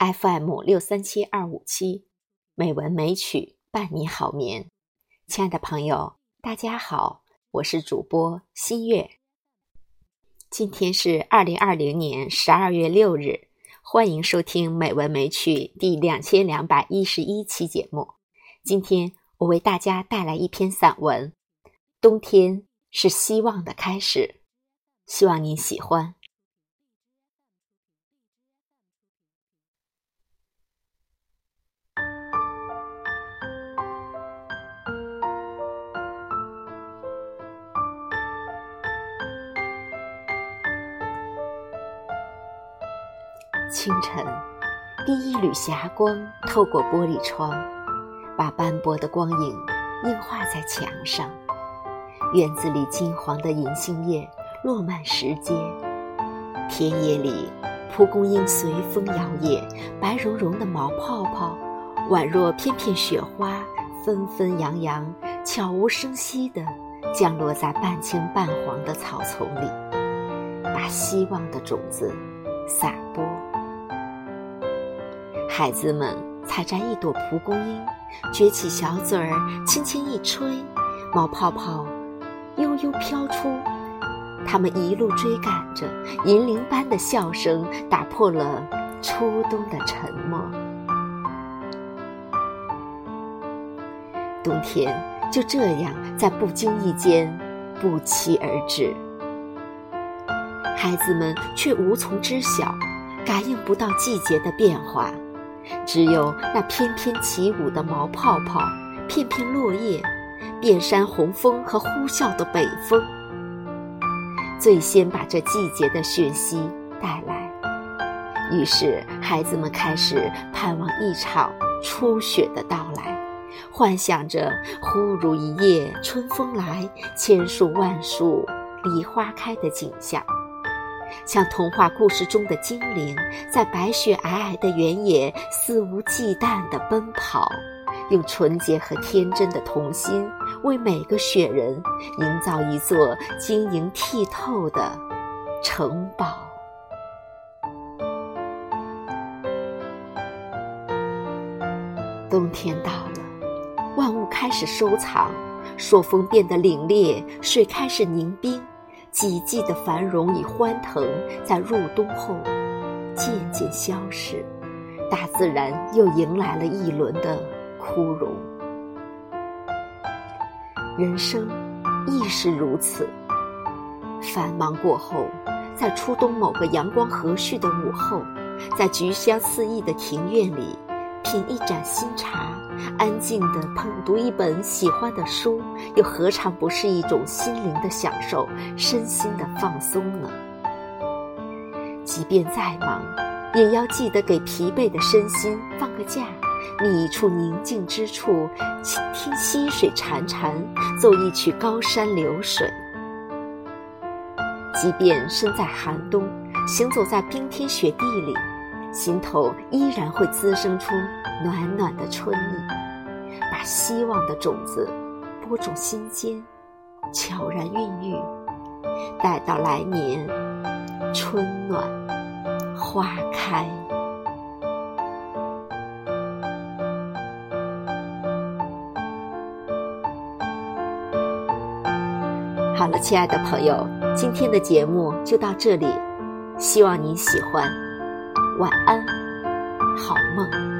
FM 六三七二五七，美文美曲伴你好眠。亲爱的朋友，大家好，我是主播新月。今天是二零二零年十二月六日，欢迎收听《美文美曲》第两千两百一十一期节目。今天我为大家带来一篇散文，《冬天是希望的开始》，希望您喜欢。清晨，第一缕霞光透过玻璃窗，把斑驳的光影映画在墙上。院子里金黄的银杏叶落满石阶，田野里蒲公英随风摇曳，白茸茸的毛泡泡宛若片片雪花，纷纷扬扬，悄无声息地降落在半青半黄的草丛里，把希望的种子撒播。孩子们采摘一朵蒲公英，撅起小嘴儿，轻轻一吹，毛泡泡悠悠飘出。他们一路追赶着，银铃般的笑声打破了初冬的沉默。冬天就这样在不经意间不期而至，孩子们却无从知晓，感应不到季节的变化。只有那翩翩起舞的毛泡泡，片片落叶，遍山红枫和呼啸的北风，最先把这季节的讯息带来。于是，孩子们开始盼望一场初雪的到来，幻想着忽如一夜春风来，千树万树梨花开的景象。像童话故事中的精灵，在白雪皑皑的原野肆无忌惮地奔跑，用纯洁和天真的童心，为每个雪人营造一座晶莹剔透的城堡。冬天到了，万物开始收藏，朔风变得凛冽，水开始凝冰。几季的繁荣与欢腾，在入冬后渐渐消逝，大自然又迎来了一轮的枯荣。人生亦是如此，繁忙过后，在初冬某个阳光和煦的午后，在菊香四溢的庭院里。品一盏新茶，安静地捧读一本喜欢的书，又何尝不是一种心灵的享受、身心的放松呢？即便再忙，也要记得给疲惫的身心放个假，觅一处宁静之处，倾听溪水潺潺，奏一曲高山流水。即便身在寒冬，行走在冰天雪地里。心头依然会滋生出暖暖的春意，把希望的种子播种心间，悄然孕育，待到来年春暖花开。好了，亲爱的朋友，今天的节目就到这里，希望您喜欢。晚安，好梦。